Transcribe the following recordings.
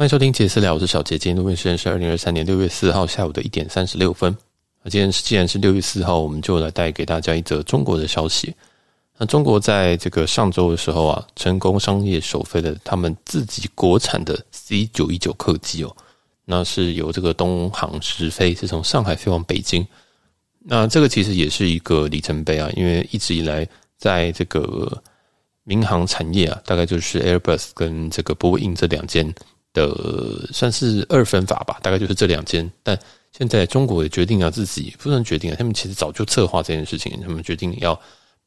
欢迎收听杰私聊，我是小杰。今天录音时间是二零二三年六月四号下午的一点三十六分。那今天是既然是六月四号，我们就来带给大家一则中国的消息。那中国在这个上周的时候啊，成功商业首飞了他们自己国产的 C 九一九客机哦。那是由这个东航直飞，是从上海飞往北京。那这个其实也是一个里程碑啊，因为一直以来在这个民航产业啊，大概就是 Airbus 跟这个波音这两间。的算是二分法吧，大概就是这两间。但现在中国也决定要自己，不能决定啊，他们其实早就策划这件事情，他们决定要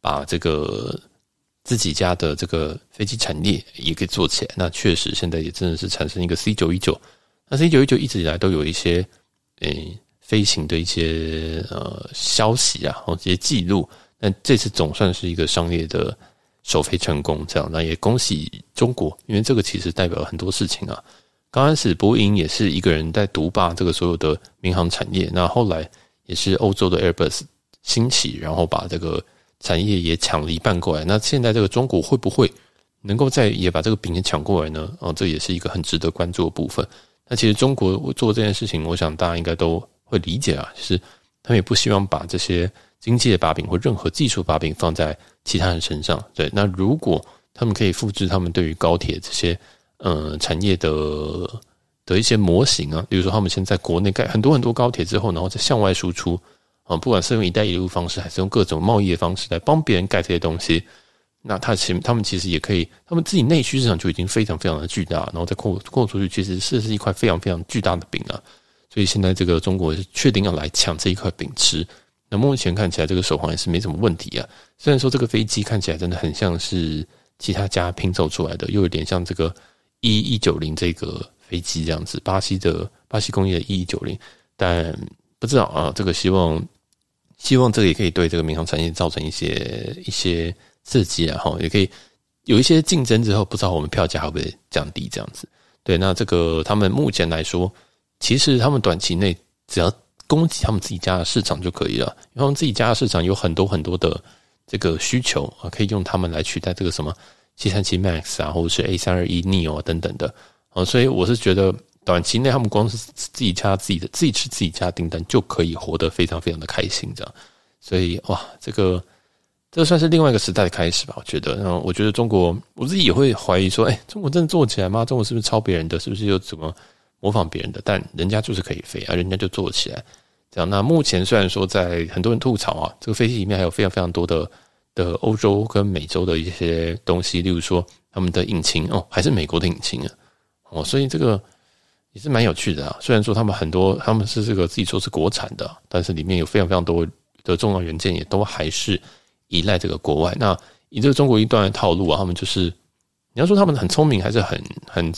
把这个自己家的这个飞机产业也给做起来。那确实现在也真的是产生一个 C 九一九。那 C 九一九一直以来都有一些诶、飞行的一些呃消息啊，或这些记录。但这次总算是一个商业的。首飞成功，这样那也恭喜中国，因为这个其实代表了很多事情啊。刚开始波音也是一个人在独霸这个所有的民航产业，那后来也是欧洲的 Airbus 兴起，然后把这个产业也抢了一半过来。那现在这个中国会不会能够再也把这个饼也抢过来呢？哦，这也是一个很值得关注的部分。那其实中国做这件事情，我想大家应该都会理解啊，就是他们也不希望把这些。经济的把柄或任何技术把柄放在其他人身上，对。那如果他们可以复制他们对于高铁这些呃产业的的一些模型啊，比如说他们现在国内盖很多很多高铁之后，然后再向外输出啊，不管是用“一带一路”方式，还是用各种贸易的方式来帮别人盖这些东西，那他其他们其实也可以，他们自己内需市场就已经非常非常的巨大，然后再扩扩出去，其实是是一块非常非常巨大的饼啊。所以现在这个中国是确定要来抢这一块饼吃。那目前看起来，这个手环也是没什么问题啊。虽然说这个飞机看起来真的很像是其他家拼凑出来的，又有点像这个 E 一九零这个飞机这样子，巴西的巴西工业的 E 一九零，但不知道啊。这个希望希望这个也可以对这个民航产业造成一些一些刺激啊，哈，也可以有一些竞争之后，不知道我们票价会不会降低这样子。对，那这个他们目前来说，其实他们短期内只要。攻击他们自己家的市场就可以了，因为他们自己家的市场有很多很多的这个需求啊，可以用他们来取代这个什么七三七 MAX 啊，或者是 A 三二一 Neo 等等的啊，所以我是觉得短期内他们光是自己家自己的自己吃自己家订单就可以活得非常非常的开心这样，所以哇，这个这算是另外一个时代的开始吧，我觉得。然后我觉得中国我自己也会怀疑说，哎，中国真的做起来吗？中国是不是抄别人的？是不是又怎么？模仿别人的，但人家就是可以飞啊，人家就做起来。这样，那目前虽然说在很多人吐槽啊，这个飞机里面还有非常非常多的的欧洲跟美洲的一些东西，例如说他们的引擎哦，还是美国的引擎啊，哦，所以这个也是蛮有趣的啊。虽然说他们很多他们是这个自己说是国产的，但是里面有非常非常多的重要元件也都还是依赖这个国外。那以这个中国一段的套路啊，他们就是你要说他们很聪明，还是很很。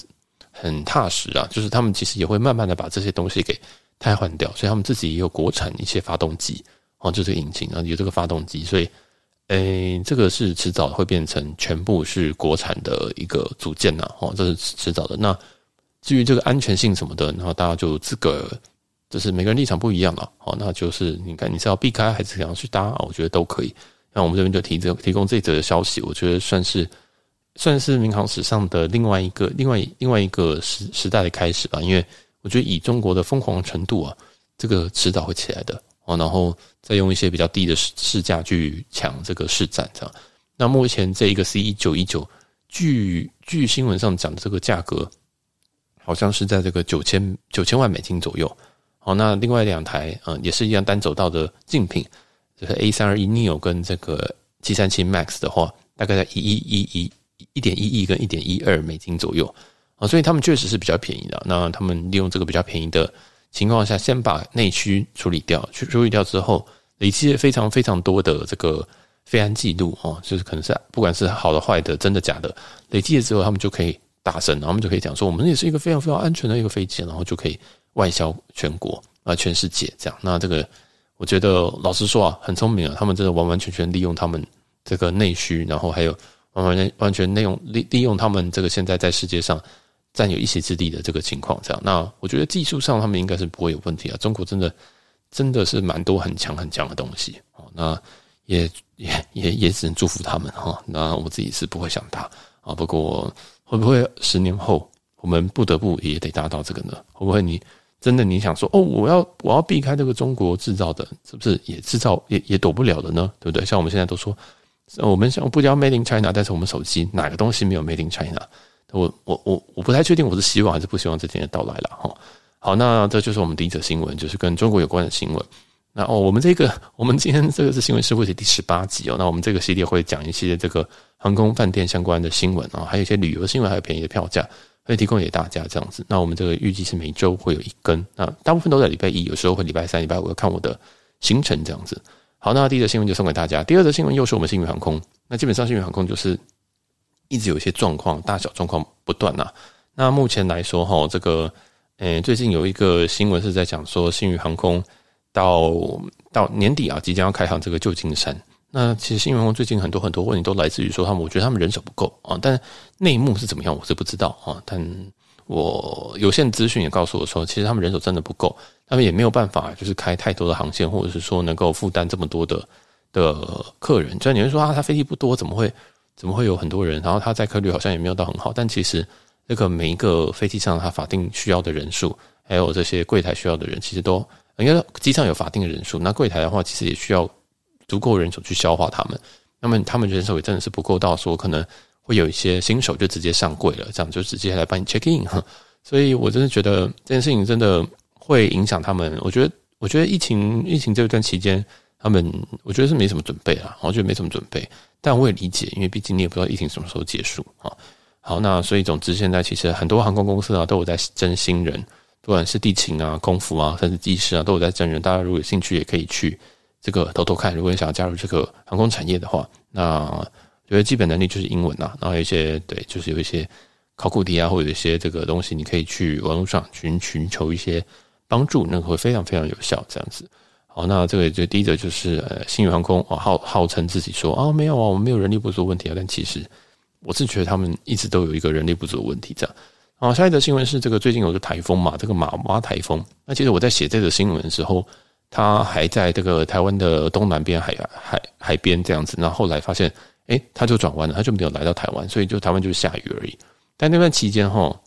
很踏实啊，就是他们其实也会慢慢的把这些东西给替换掉，所以他们自己也有国产一些发动机，哦，就这个引擎啊，有这个发动机，所以，诶，这个是迟早会变成全部是国产的一个组件呐，哦，这是迟早的。那至于这个安全性什么的，然后大家就这个，就是每个人立场不一样了，哦，那就是你看你是要避开还是想要去搭，我觉得都可以。那我们这边就提这提供这则消息，我觉得算是。算是民航史上的另外一个、另外另外一个时时代的开始吧，因为我觉得以中国的疯狂程度啊，这个迟早会起来的哦，然后再用一些比较低的市市价去抢这个市占，这样。那目前这一个 C 九一九，据据新闻上讲的这个价格，好像是在这个九千九千万美金左右。好，那另外两台嗯也是一样单走道的竞品，就是 A 三二一 Neo 跟这个七三七 MAX 的话，大概在一一一一。一点一亿跟一点一二美金左右啊，所以他们确实是比较便宜的。那他们利用这个比较便宜的情况下，先把内需处理掉，去处理掉之后，累积了非常非常多的这个飞安记录哦，就是可能是不管是好的坏的，真的假的，累积了之后，他们就可以大声，然后他们就可以讲说，我们也是一个非常非常安全的一个飞机，然后就可以外销全国啊，全世界这样。那这个我觉得老实说啊，很聪明啊，他们真的完完全全利用他们这个内需，然后还有。完全完全利用利利用他们这个现在在世界上占有一席之地的这个情况，这样，那我觉得技术上他们应该是不会有问题啊。中国真的真的是蛮多很强很强的东西哦，那也也也也只能祝福他们哈。那我自己是不会想他啊，不过会不会十年后我们不得不也得达到这个呢？会不会你真的你想说哦，我要我要避开这个中国制造的，是不是也制造也也躲不了的呢？对不对？像我们现在都说，我们想不叫 Made in China，但是我们手机哪个东西没有 Made in China？我我我我不太确定我是希望还是不希望这天的到来了哈。好，那这就是我们第一则新闻，就是跟中国有关的新闻。那哦，我们这个我们今天这个是新闻试播集第十八集哦。那我们这个系列会讲一些这个航空饭店相关的新闻啊，还有一些旅游新闻，还有便宜的票价，会提供给大家这样子。那我们这个预计是每周会有一更，那大部分都在礼拜一，有时候会礼拜三、礼拜五，看我的行程这样子。好，那第一则新闻就送给大家。第二则新闻又是我们星宇航空。那基本上星宇航空就是一直有一些状况，大小状况不断呐。那目前来说哈，这个诶，最近有一个新闻是在讲说新宇航空。到到年底啊，即将要开航这个旧金山。那其实新员工最近很多很多问题都来自于说他们，我觉得他们人手不够啊。但内幕是怎么样，我是不知道啊。但我有限资讯也告诉我说，其实他们人手真的不够，他们也没有办法就是开太多的航线，或者是说能够负担这么多的的客人。虽然你会说啊，他飞机不多，怎么会怎么会有很多人？然后他载客率好像也没有到很好。但其实那个每一个飞机上他法定需要的人数，还有这些柜台需要的人，其实都。因为机上有法定的人数，那柜台的话，其实也需要足够人手去消化他们。那么他们人手也真的是不够到，说可能会有一些新手就直接上柜了，这样就直接来帮你 check in。所以我真的觉得这件事情真的会影响他们。我觉得，我觉得疫情疫情这段期间，他们我觉得是没什么准备啊，我觉得没什么准备。但我也理解，因为毕竟你也不知道疫情什么时候结束啊。好，那所以总之现在其实很多航空公司啊都有在征新人。不管是地勤啊、空服啊，甚至机师啊，都有在征人。大家如果有兴趣，也可以去这个偷偷看。如果你想要加入这个航空产业的话，那觉得基本能力就是英文啊，然后有一些对，就是有一些考古题啊，或者一些这个东西，你可以去网络上寻寻求一些帮助，那个会非常非常有效。这样子，好，那这个就第一个就是呃，星宇航空哦，号号称自己说啊，没有啊，我们没有人力不足问题啊，但其实我是觉得他们一直都有一个人力不足的问题，这样。好，下一则新闻是这个最近有一个台风嘛，这个马娃台风。那其实我在写这个新闻的时候，它还在这个台湾的东南边海海海边这样子。那后来发现，诶，它就转弯了，它就没有来到台湾，所以就台湾就是下雨而已。但那段期间哈，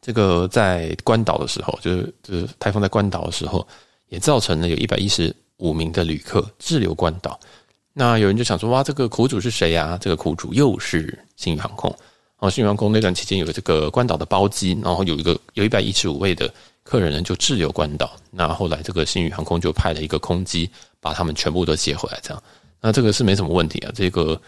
这个在关岛的时候，就是就是台风在关岛的时候，也造成了有一百一十五名的旅客滞留关岛。那有人就想说，哇，这个苦主是谁呀？这个苦主又是新宇航空。然后，新宇航空那段期间有这个关岛的包机，然后有一个有一百一十五位的客人呢就滞留关岛。那后来这个新宇航空就派了一个空机把他们全部都接回来，这样。那这个是没什么问题啊。这个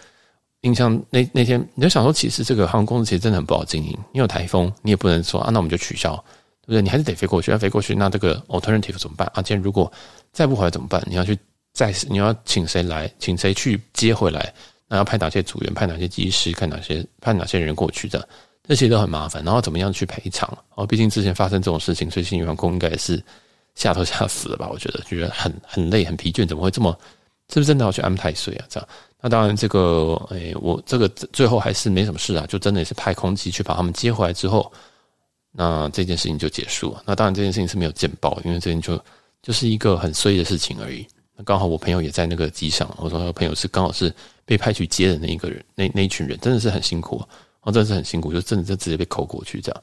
印象那那天你就想说，其实这个航空公司其实真的很不好经营。你有台风，你也不能说啊，那我们就取消，对不对？你还是得飞过去，要飞过去，那这个 alternative 怎么办啊？今天如果再不回来怎么办？你要去再你要请谁来，请谁去接回来？那要派哪些组员，派哪些机师，看哪些派哪些人过去的，这些都很麻烦。然后怎么样去赔偿？哦，毕竟之前发生这种事情，所以新员工应该是吓都吓死了吧？我觉得觉得很很累，很疲倦，怎么会这么？是不是真的要去安太岁啊？这样？那当然，这个诶、我这个最后还是没什么事啊，就真的也是派空机去把他们接回来之后，那这件事情就结束了。那当然，这件事情是没有见报，因为这件就就是一个很衰的事情而已。那刚好我朋友也在那个机上，我说我朋友是刚好是。被派去接的那一个人，那那一群人真的是很辛苦啊，真的是很辛苦，就真的就直接被扣过去这样。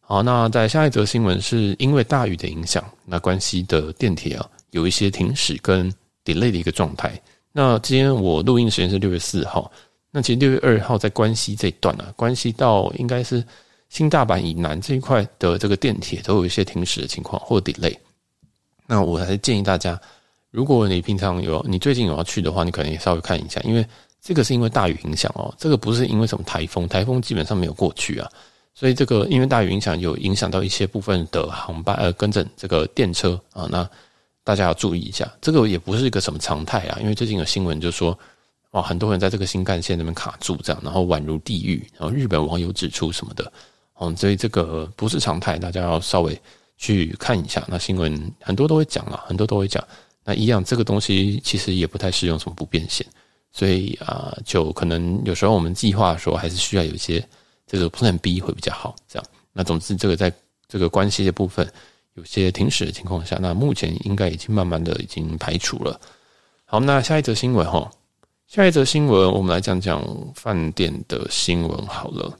好，那在下一则新闻是因为大雨的影响，那关西的电铁啊有一些停驶跟 delay 的一个状态。那今天我录音时间是六月四号，那其实六月二号在关西这一段啊，关西到应该是新大阪以南这一块的这个电铁都有一些停驶的情况或 delay。那我还是建议大家。如果你平常有，你最近有要去的话，你可能也稍微看一下，因为这个是因为大雨影响哦，这个不是因为什么台风，台风基本上没有过去啊，所以这个因为大雨影响有影响到一些部分的航班，呃，跟着这个电车啊，那大家要注意一下，这个也不是一个什么常态啊，因为最近有新闻就说，哇，很多人在这个新干线那边卡住，这样，然后宛如地狱，然后日本网友指出什么的，哦，所以这个不是常态，大家要稍微去看一下。那新闻很多都会讲啊，很多都会讲。那一样，这个东西其实也不太适用什么不变现，所以啊，就可能有时候我们计划的时候，还是需要有一些这个 Plan B 会比较好。这样，那总之，这个在这个关系的部分有些停驶的情况下，那目前应该已经慢慢的已经排除了。好，那下一则新闻哈，下一则新闻我们来讲讲饭店的新闻好了。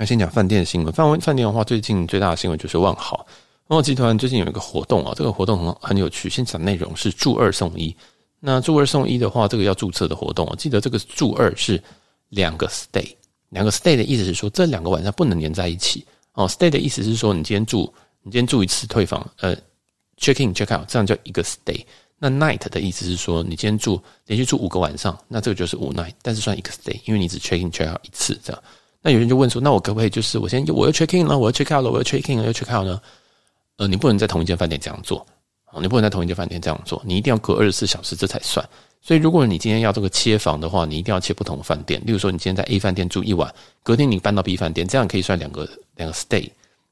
那先讲饭店的新闻。饭饭店的话，最近最大的新闻就是万豪。万豪集团最近有一个活动啊，这个活动很很有趣。先讲内容是住二送一。那住二送一的话，这个要注册的活动啊，记得这个住二是两个 stay，两个 stay 的意思是说这两个晚上不能连在一起哦。stay 的意思是说你今天住，你今天住一次退房，呃，check in check out，这样叫一个 stay。那 night 的意思是说你今天住连续住五个晚上，那这个就是五 night，但是算一个 stay，因为你只 check in check out 一次这样。那有人就问说，那我可不可以就是我先我要 check in 了，我要 check out 了，我要 check in 了，要 check out 呢？呃，你不能在同一间饭店这样做。你不能在同一间饭店这样做，你一定要隔二十四小时这才算。所以，如果你今天要这个切房的话，你一定要切不同饭店。例如说，你今天在 A 饭店住一晚，隔天你搬到 B 饭店，这样可以算两个两个 stay。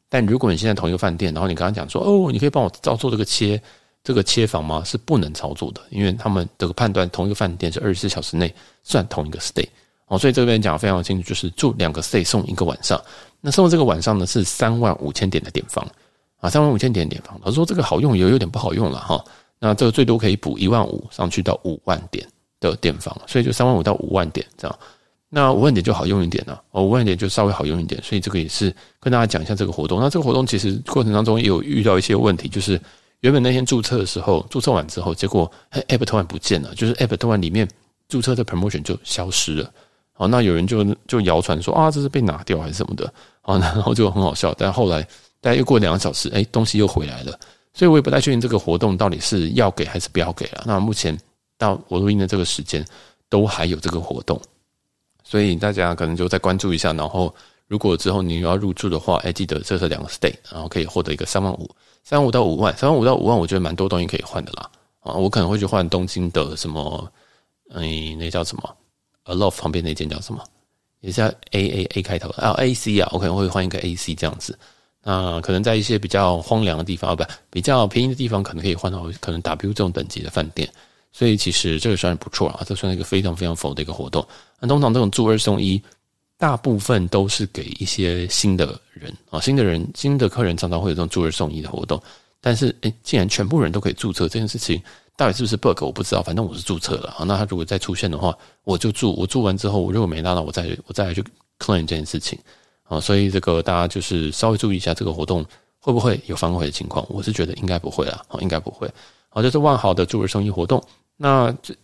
但如果你现在同一个饭店，然后你刚刚讲说，哦，你可以帮我照做这个切这个切房吗？是不能操作的，因为他们这个判断同一个饭店是二十四小时内算同一个 stay。哦，所以这边讲得非常清楚，就是住两个 stay 送一个晚上。那送的这个晚上呢，是三万五千点的点房。啊，三万五千点点房，他说这个好用也有点不好用了哈。那这个最多可以补一万五上去到五万点的点房，所以就三万五到五万点这样。那五万点就好用一点了，哦，五万点就稍微好用一点。所以这个也是跟大家讲一下这个活动。那这个活动其实过程当中也有遇到一些问题，就是原本那天注册的时候，注册完之后，结果 App 突然不见了，就是 App 突然里面注册的 promotion 就消失了。哦，那有人就就谣传说啊，这是被拿掉还是什么的，啊，然后就很好笑，但后来。大概又过两个小时，哎，东西又回来了，所以我也不太确定这个活动到底是要给还是不要给了。那目前到我录音的这个时间，都还有这个活动，所以大家可能就再关注一下。然后，如果之后你要入住的话，哎，记得这是两个 stay，然后可以获得一个三万五，三万五到五万，三万五到五万，我觉得蛮多东西可以换的啦。啊，我可能会去换东京的什么，哎，那叫什么？Aloft 旁边那间叫什么？也是 A A A 开头啊，A C 啊，我可能会换一个 A C 这样子。那可能在一些比较荒凉的地方，不，比较便宜的地方，可能可以换到可能 W 这种等级的饭店。所以其实这个算是不错啊，这算是一个非常非常佛的一个活动。那通常这种住二送一，大部分都是给一些新的人啊，新的人、新的客人常常会有这种住二送一的活动。但是，诶，既然全部人都可以注册这件事情，到底是不是 bug 我不知道，反正我是注册了啊。那他如果再出现的话，我就注，我注完之后，我如果没拿到，我再我再来去 claim 这件事情。啊，所以这个大家就是稍微注意一下，这个活动会不会有反悔的情况？我是觉得应该不会啦，应该不会。好，这是万豪的住二送一活动。那这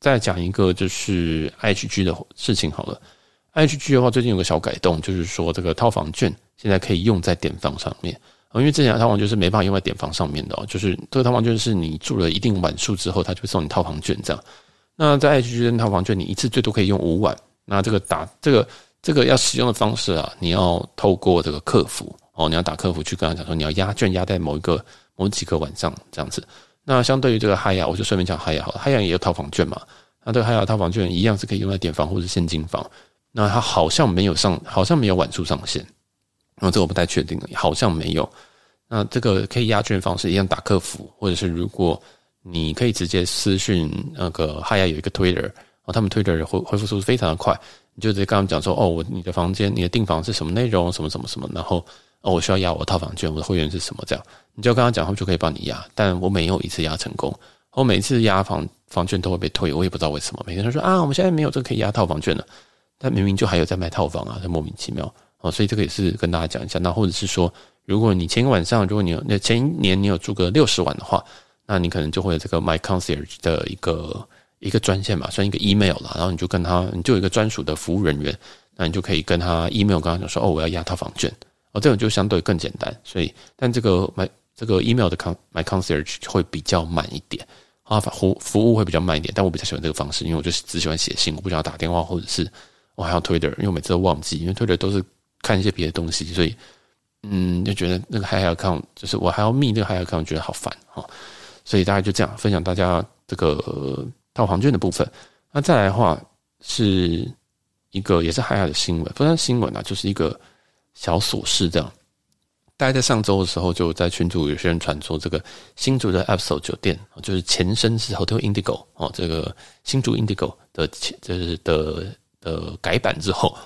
再讲一个就是 HG 的事情好了。HG 的话，最近有个小改动，就是说这个套房券现在可以用在点房上面。因为之前套房就是没办法用在点房上面的哦，就是这个套房券是你住了一定晚数之后，他就会送你套房券这样。那在 IHG 的套房券，你一次最多可以用五晚。那这个打这个。这个要使用的方式啊，你要透过这个客服哦，你要打客服去跟他讲说，你要压券压在某一个某几个晚上这样子。那相对于这个嗨雅，我就顺便讲嗨雅好了，海雅也有套房券嘛。那这个嗨雅套房券一样是可以用在点房或者现金房。那它好像没有上，好像没有晚数上限。然后这个我不太确定，好像没有。那这个可以压券方式一样打客服，或者是如果你可以直接私讯那个海雅有一个 Twitter，哦，他们 Twitter 回回复速度非常的快。你就直接跟他们讲说，哦，我你的房间，你的订房是什么内容，什么什么什么，然后哦，我需要压我的套房券，我的会员是什么，这样你就跟他讲，他们就可以帮你压。但我没有一次压成功，我每次压房房券都会被退，我也不知道为什么。每个人说啊，我们现在没有这个可以压套房券了，但明明就还有在卖套房啊，这莫名其妙哦。所以这个也是跟大家讲一下。那或者是说，如果你前一个晚上，如果你有那前一年你有住个六十晚的话，那你可能就会有这个 My Concierge 的一个。一个专线嘛，算一个 email 了，然后你就跟他，你就有一个专属的服务人员，那你就可以跟他 email 跟他讲说，哦，我要压套房券，哦，这种就相对更简单。所以，但这个 my 这个 email 的 con my concierge 会比较慢一点，啊，服服务会比较慢一点。但我比较喜欢这个方式，因为我就只喜欢写信，我不想要打电话，或者是我还要 Twitter，因为每次都忘记，因为 Twitter 都是看一些别的东西，所以嗯，就觉得那个 Hi account 就是我还要密那个 Hi account，觉得好烦哈。所以大概就这样分享大家这个。套房券的部分，那再来的话是一个也是海尔的新闻，不算新闻啊，就是一个小琐事这样。大概在上周的时候，就在群组有些人传说，这个新竹的 Absol 酒店，就是前身是 Hotel Indigo 哦，这个新竹 Indigo 的前就是的的改版之后，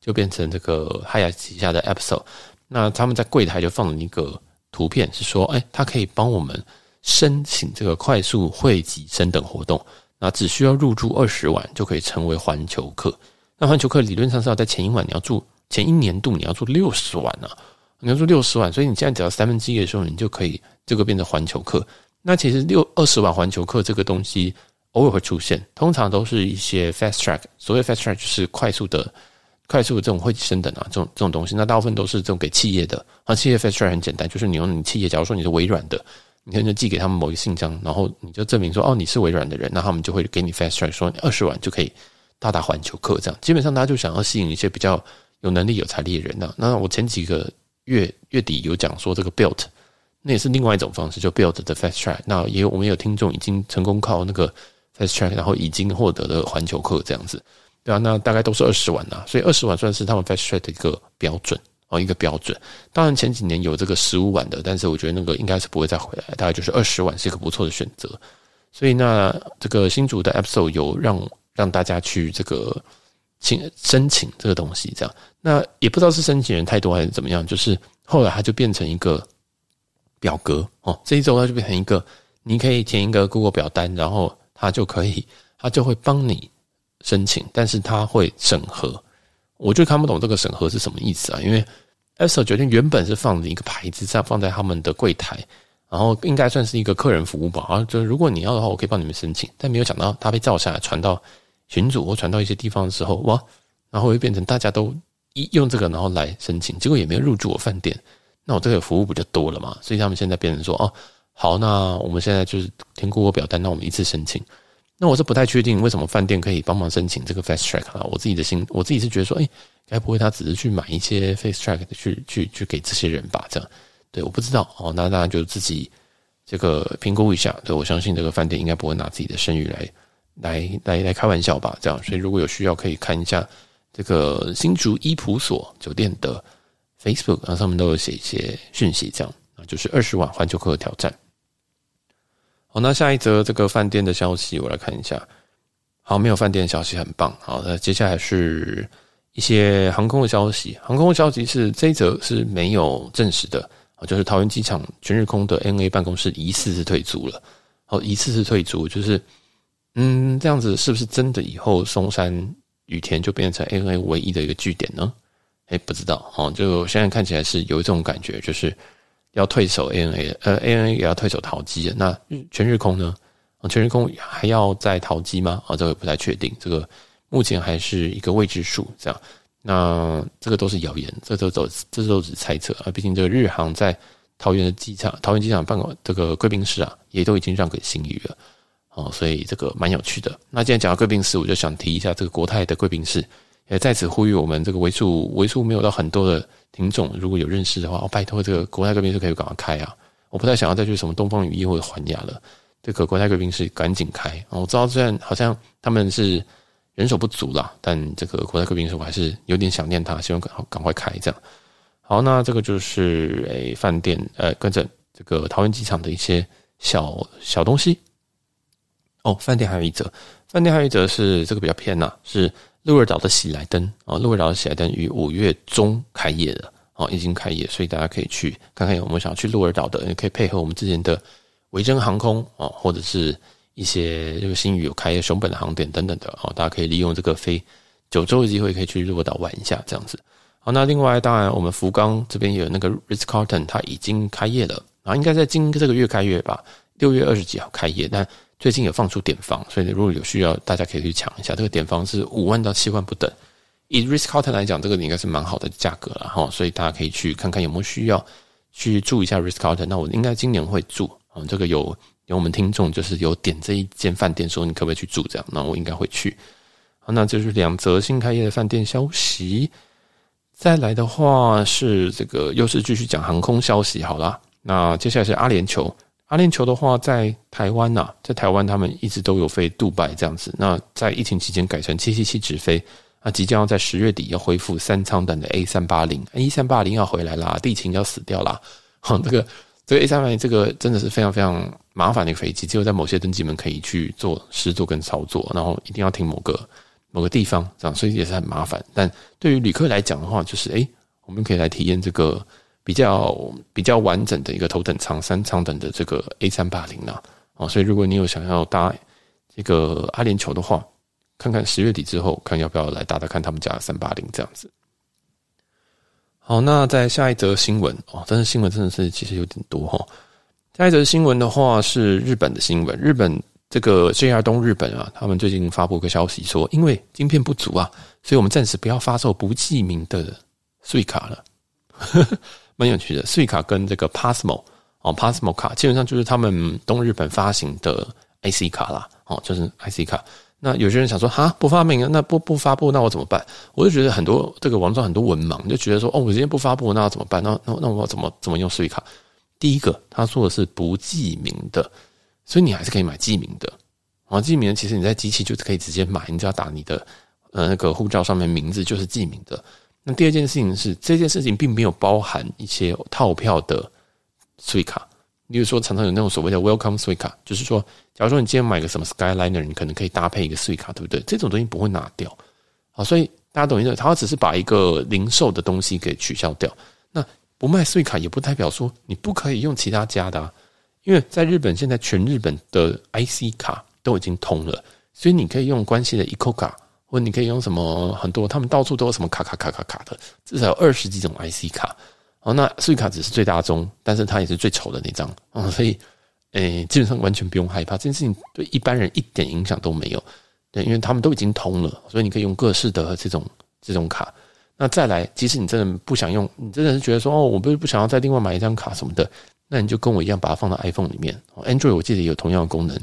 就变成这个海雅旗下的 Absol。那他们在柜台就放了一个图片，是说，哎，他可以帮我们申请这个快速汇集升等活动。那只需要入住二十晚就可以成为环球客。那环球客理论上是要在前一晚你要住前一年度你要住六十万啊，你要住六十晚，所以你现在只要三分之一的时候，你就可以这个变成环球客。那其实六二十万环球客这个东西偶尔会出现，通常都是一些 fast track，所谓 fast track 就是快速的、快速的这种会升等啊，这种这种东西，那大部分都是这种给企业的啊。企业 fast track 很简单，就是你用你企业，假如说你是微软的，你可能就寄给他们某一个信箱，然后你就证明说哦，你是微软的人，那他们就会给你 fast track，说二十万就可以到达环球客。这样基本上大家就想要吸引一些比较有能力、有财力的人呢。那我前几个月月底有讲说这个 built。那也是另外一种方式，就 build the fast track。那也有我们有听众已经成功靠那个 fast track，然后已经获得了环球客这样子，对啊，那大概都是二十万呐，所以二十万算是他们 fast track 的一个标准哦，一个标准。当然前几年有这个十五万的，但是我觉得那个应该是不会再回来，大概就是二十万是一个不错的选择。所以那这个新竹的 episode 有让让大家去这个请申请这个东西，这样，那也不知道是申请人太多还是怎么样，就是后来它就变成一个。表格哦，这一周它就变成一个，你可以填一个 Google 表单，然后它就可以，它就会帮你申请，但是他会审核。我就看不懂这个审核是什么意思啊？因为 App Store 决定原本是放着一个牌子，这样放在他们的柜台，然后应该算是一个客人服务吧。啊，就如果你要的话，我可以帮你们申请。但没有想到它被照下来传到群组或传到一些地方的时候，哇，然后会变成大家都一用这个然后来申请，结果也没有入住我饭店。那我这个服务不就多了嘛？所以他们现在变成说，哦，好，那我们现在就是填 Google 表单，那我们一次申请。那我是不太确定为什么饭店可以帮忙申请这个 Fast Track 啊？我自己的心，我自己是觉得说，哎，该不会他只是去买一些 Fast Track 去去去给这些人吧？这样，对，我不知道哦。那大家就自己这个评估一下。对，我相信这个饭店应该不会拿自己的声誉来来来来开玩笑吧？这样，所以如果有需要，可以看一下这个新竹伊普所酒店的。Facebook 然后上面都有写一些讯息，这样啊，就是二十万环球客挑战。好，那下一则这个饭店的消息，我来看一下。好，没有饭店的消息，很棒。好，那接下来是一些航空的消息。航空的消息是这一则是没有证实的啊，就是桃园机场全日空的 NA 办公室疑似是退租了。好，疑似是退租，就是嗯，这样子是不是真的以后松山羽田就变成 NA 唯一的一个据点呢？哎，不知道哦，就现在看起来是有这种感觉，就是要退守 ANA，呃，ANA 也要退守桃机。那全日空呢？全日空还要在桃机吗？啊，这个不太确定，这个目前还是一个未知数。这样，那这个都是谣言，这都都这都是猜测啊。毕竟这个日航在桃园的机场，桃园机场办公这个贵宾室啊，也都已经让给新宇了哦，所以这个蛮有趣的。那既然讲到贵宾室，我就想提一下这个国泰的贵宾室。也在此呼吁我们这个为数为数没有到很多的听众，如果有认识的话，哦，拜托这个国泰贵宾室可以赶快开啊！我不太想要再去什么东方雨翼或者环亚了，这个国泰贵宾室赶紧开。我知道虽然好像他们是人手不足啦，但这个国泰贵宾室我还是有点想念他，希望赶赶快开这样。好，那这个就是诶饭店呃跟着这个桃园机场的一些小小东西。哦，饭店还有一则，饭店还有一则是这个比较偏呐，是。鹿儿岛的喜来登啊，鹿儿岛的喜来登于五月中开业了啊，已经开业，所以大家可以去看看有没有想要去鹿儿岛的，也可以配合我们之前的维珍航空啊，或者是一些这个新宇有开业熊本的航点等等的啊，大家可以利用这个飞九州的机会，可以去鹿儿岛玩一下这样子。好，那另外当然我们福冈这边有那个 Ritz Carlton，它已经开业了啊，应该在今这个月开业吧，六月二十几号开业，但。最近有放出点房，所以如果有需要，大家可以去抢一下。这个点房是五万到七万不等。以 Ritz-Carlton 来讲，这个应该是蛮好的价格了哈，所以大家可以去看看有没有需要去住一下 Ritz-Carlton。那我应该今年会住啊，这个有有我们听众就是有点这一间饭店，说你可不可以去住这样，那我应该会去。好，那就是两则新开业的饭店消息。再来的话是这个又是继续讲航空消息好了。那接下来是阿联酋。阿联酋的话，在台湾呐，在台湾他们一直都有飞杜拜这样子。那在疫情期间改成七七七直飞，那即将要在十月底要恢复三舱等的 A 三八零，A 三八零要回来啦，地勤要死掉啦。好，这个这个 A 三八零这个真的是非常非常麻烦的一个飞机，只有在某些登机门可以去做试坐跟操作，然后一定要停某个某个地方，这样所以也是很麻烦。但对于旅客来讲的话，就是诶，我们可以来体验这个。比较比较完整的一个头等舱、三舱等的这个 A 三八零啊，所以如果你有想要搭这个阿联酋的话，看看十月底之后，看要不要来搭搭看他们家的三八零这样子。好，那在下一则新闻哦，但是新闻真的是其实有点多哈。下一则新闻的话是日本的新闻，日本这个 JR 东日本啊，他们最近发布一个消息说，因为晶片不足啊，所以我们暂时不要发售不记名的税卡了，蛮有趣的。Suica 跟这个 Pasmo 哦，Pasmo 卡基本上就是他们东日本发行的 IC 卡啦，哦，就是 IC 卡。那有些人想说，哈，不发明，那不不发布，那我怎么办？我就觉得很多这个网上很多文盲就觉得说，哦，我今天不发布，那我怎么办？那那那我怎么怎么用 Suica？第一个，他说的是不记名的，所以你还是可以买记名的。啊，记名其实你在机器就可以直接买，你只要打你的呃那个护照上面名字就是记名的。那第二件事情是，这件事情并没有包含一些套票的 Suica。例如说，常常有那种所谓的 Welcome Sui 卡就是说，假如说你今天买个什么 Skyliner，你可能可以搭配一个 Sui 卡对不对？这种东西不会拿掉。好，所以大家懂意思？他只是把一个零售的东西给取消掉。那不卖 Sui 卡也不代表说你不可以用其他家的啊，因为在日本现在全日本的 IC 卡都已经通了，所以你可以用关系的 Eco 卡或你可以用什么很多，他们到处都有什么卡卡卡卡卡的，至少有二十几种 IC 卡。哦，那 s u i 卡只是最大宗，但是它也是最丑的那张啊、所以，诶、基本上完全不用害怕，这件事情对一般人一点影响都没有，对，因为他们都已经通了，所以你可以用各式的这种这种卡。那再来，即使你真的不想用，你真的是觉得说，哦，我不是不想要再另外买一张卡什么的，那你就跟我一样把它放到 iPhone 里面。Android 我记得也有同样的功能，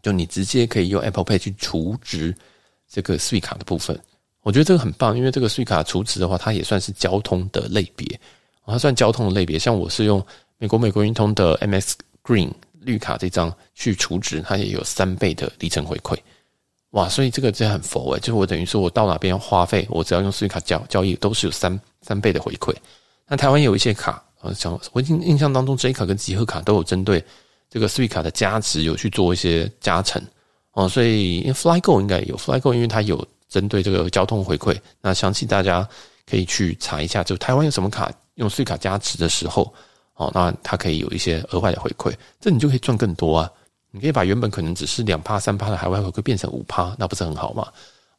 就你直接可以用 Apple Pay 去储值这个 Suica 的部分。我觉得这个很棒，因为这个 Suica 储值的话，它也算是交通的类别。它算交通的类别，像我是用美国美国运通的 MX Green 绿卡这张去储值，它也有三倍的里程回馈，哇！所以这个真的很佛诶，就是我等于说我到哪边花费，我只要用税卡交交易，都是有三三倍的回馈。那台湾有一些卡，呃，像我印印象当中，J 卡跟集合卡都有针对这个 Suica 的加值有去做一些加成哦，所以因为 FlyGo 应该有 FlyGo，因为它有针对这个交通回馈，那详细大家可以去查一下，就台湾有什么卡。用税卡加持的时候，哦，那它可以有一些额外的回馈，这你就可以赚更多啊！你可以把原本可能只是两趴三趴的海外回馈变成五趴，那不是很好吗？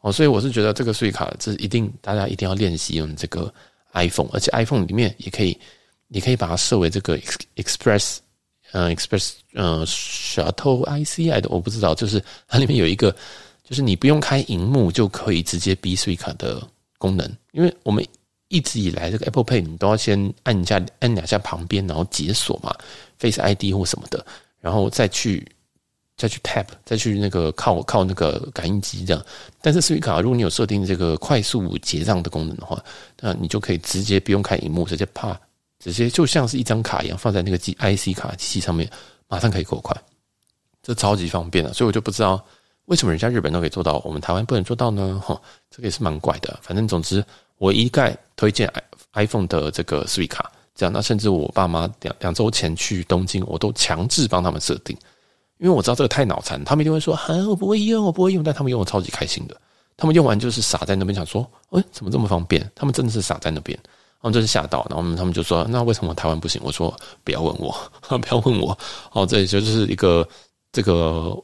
哦，所以我是觉得这个税卡这一定大家一定要练习用这个 iPhone，而且 iPhone 里面也可以，你可以把它设为这个 Express，嗯，Express，嗯，Shuttle I C I 的我不知道，就是它里面有一个，就是你不用开荧幕就可以直接逼 Suica 的功能，因为我们。一直以来，这个 Apple Pay 你都要先按一下，按两下旁边，然后解锁嘛，Face ID 或什么的，然后再去再去 Tap，再去那个靠靠那个感应机这样。但是 Suica 如果你有设定这个快速结账的功能的话，那你就可以直接不用开荧幕，直接啪，直接就像是一张卡一样放在那个机 IC 卡机器上面，马上可以扣款，这超级方便了。所以我就不知道为什么人家日本都可以做到，我们台湾不能做到呢？哈，这个也是蛮怪的。反正总之。我一概推荐 iPhone 的这个 Suica，这样，那甚至我爸妈两两周前去东京，我都强制帮他们设定，因为我知道这个太脑残，他们一定会说，啊，我不会用，我不会用，但他们用的超级开心的，他们用完就是傻在那边想说，诶，怎么这么方便？他们真的是傻在那边，然后就是吓到，然后他们就说，那为什么台湾不行？我说不要问我，不要问我，哦，这就是一个这个。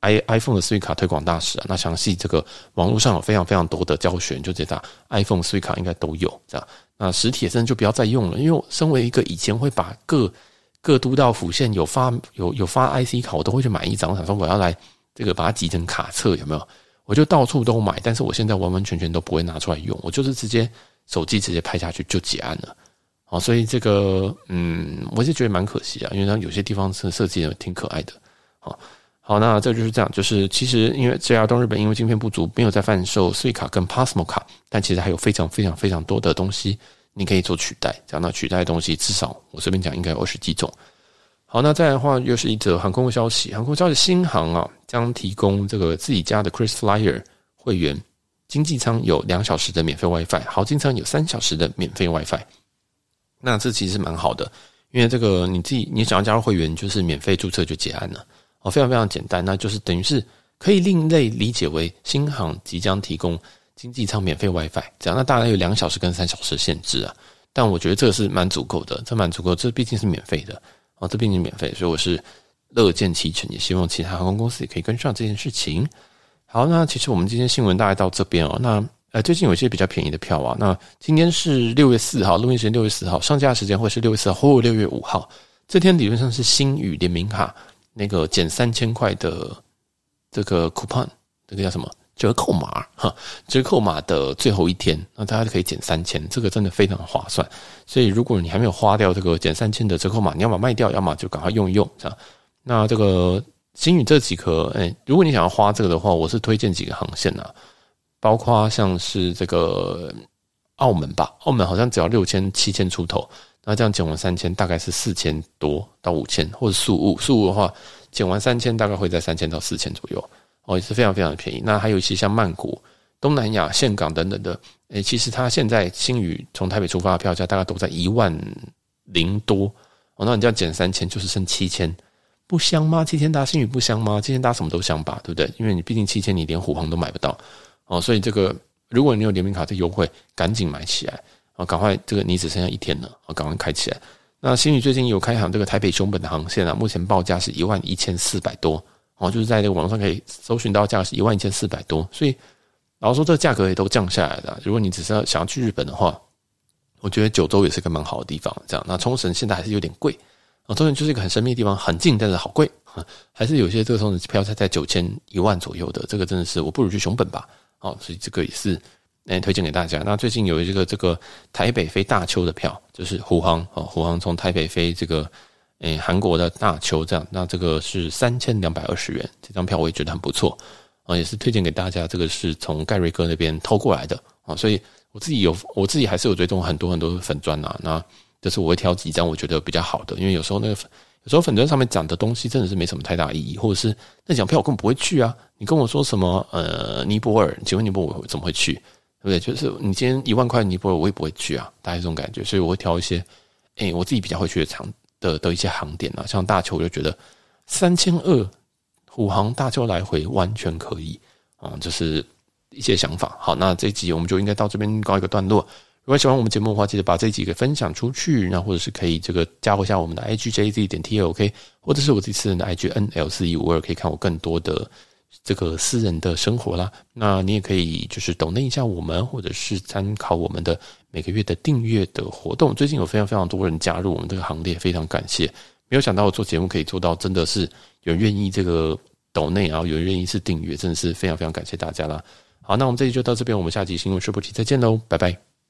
i iPhone 的 Suica 推广大使啊，那详细这个网络上有非常非常多的教学，就直接打 iPhone Suica 应该都有这样。那实体真的就不要再用了，因为身为一个以前会把各各都道府县有发有有发 IC 卡，我都会去买一张，我想说我要来这个把它集成卡册有没有？我就到处都买，但是我现在完完全全都不会拿出来用，我就是直接手机直接拍下去就结案了。好，所以这个嗯，我是觉得蛮可惜啊，因为它有些地方是设计的挺可爱的，好。好，那这就是这样，就是其实因为 JR 东日本因为晶片不足，没有在贩售 Suica 跟 Passmo 卡，但其实还有非常非常非常多的东西你可以做取代。讲到取代的东西，至少我随便讲应该有二十几种。好，那再来的话又是一则航空消息，航空消息，新航啊将提供这个自己家的 ChrisFlyer 会员，经济舱有两小时的免费 WiFi，豪金舱有三小时的免费 WiFi。那这其实蛮好的，因为这个你自己你想要加入会员，就是免费注册就结案了。哦，非常非常简单，那就是等于是可以另类理解为新航即将提供经济舱免费 WiFi，这样那大概有两小时跟三小时限制啊，但我觉得这个是蛮足够的，这蛮足够，这毕竟是免费的哦，这毕竟免费，所以我是乐见其成，也希望其他航空公司也可以跟上这件事情。好，那其实我们今天新闻大概到这边哦，那呃，最近有一些比较便宜的票啊。那今天是六月四号，录音时间六月四号，上架时间会是六月四号或六月五号。这天理论上是星宇联名卡那个减三千块的这个 coupon，这个叫什么折扣码哈？折扣码的最后一天，那大家可以减三千，这个真的非常划算。所以如果你还没有花掉这个减三千的折扣码，你要么卖掉，要么就赶快用一用，这样。那这个星宇这几颗，哎，如果你想要花这个的话，我是推荐几个航线啊，包括像是这个澳门吧，澳门好像只要六千七千出头。那这样减完三千，大概是四千多到五千，或者宿务宿务的话，减完三千，大概会在三千到四千左右，哦，也是非常非常的便宜。那还有一些像曼谷、东南亚、岘港等等的，诶，其实它现在星宇从台北出发的票价大概都在一万零多，哦，那你这样减三千，就是剩七千，不香吗？七千搭星宇不香吗？七千搭什么都香吧，对不对？因为你毕竟七千，你连虎航都买不到，哦，所以这个如果你有联名卡这优惠，赶紧买起来。啊，赶快！这个你只剩下一天了，啊，赶快开起来。那星宇最近有开航这个台北熊本的航线啊，目前报价是一万一千四百多，哦，就是在这个网上可以搜寻到价是一万一千四百多。所以，然后说这个价格也都降下来了。如果你只是要想要去日本的话，我觉得九州也是个蛮好的地方。这样，那冲绳现在还是有点贵啊，冲绳就是一个很神秘的地方，很近但是好贵，还是有些这个冲绳票才在九千一万左右的，这个真的是我不如去熊本吧。哦，所以这个也是。来推荐给大家。那最近有一个这个台北飞大邱的票，就是虎航啊，虎航从台北飞这个诶韩国的大邱这样。那这个是三千两百二十元，这张票我也觉得很不错啊，也是推荐给大家。这个是从盖瑞哥那边偷过来的啊，所以我自己有，我自己还是有追踪很多很多粉砖啊。那就是我会挑几张我觉得比较好的，因为有时候那个有时候粉专上面讲的东西真的是没什么太大意义，或者是那张票我根本不会去啊。你跟我说什么呃尼泊尔，请问尼泊尔我怎么会去？对不对，就是你今天一万块尼泊尔，我也不会去啊，大概这种感觉，所以我会挑一些，哎，我自己比较会去的场的的一些航点啊，像大邱，我就觉得三千二虎航大邱来回完全可以啊，就是一些想法。好，那这一集我们就应该到这边告一个段落。如果喜欢我们节目的话，记得把这几个分享出去，然后或者是可以这个加一下我们的 I G J Z 点 T O K，或者是我自己私人的 I G N L 四一五二，可以看我更多的。这个私人的生活啦，那你也可以就是抖内一下我们，或者是参考我们的每个月的订阅的活动。最近有非常非常多人加入我们这个行列，非常感谢。没有想到我做节目可以做到，真的是有人愿意这个抖内，然后有人愿意是订阅，真的是非常非常感谢大家啦。好，那我们这期就到这边，我们下期新闻说不提再见喽，拜拜。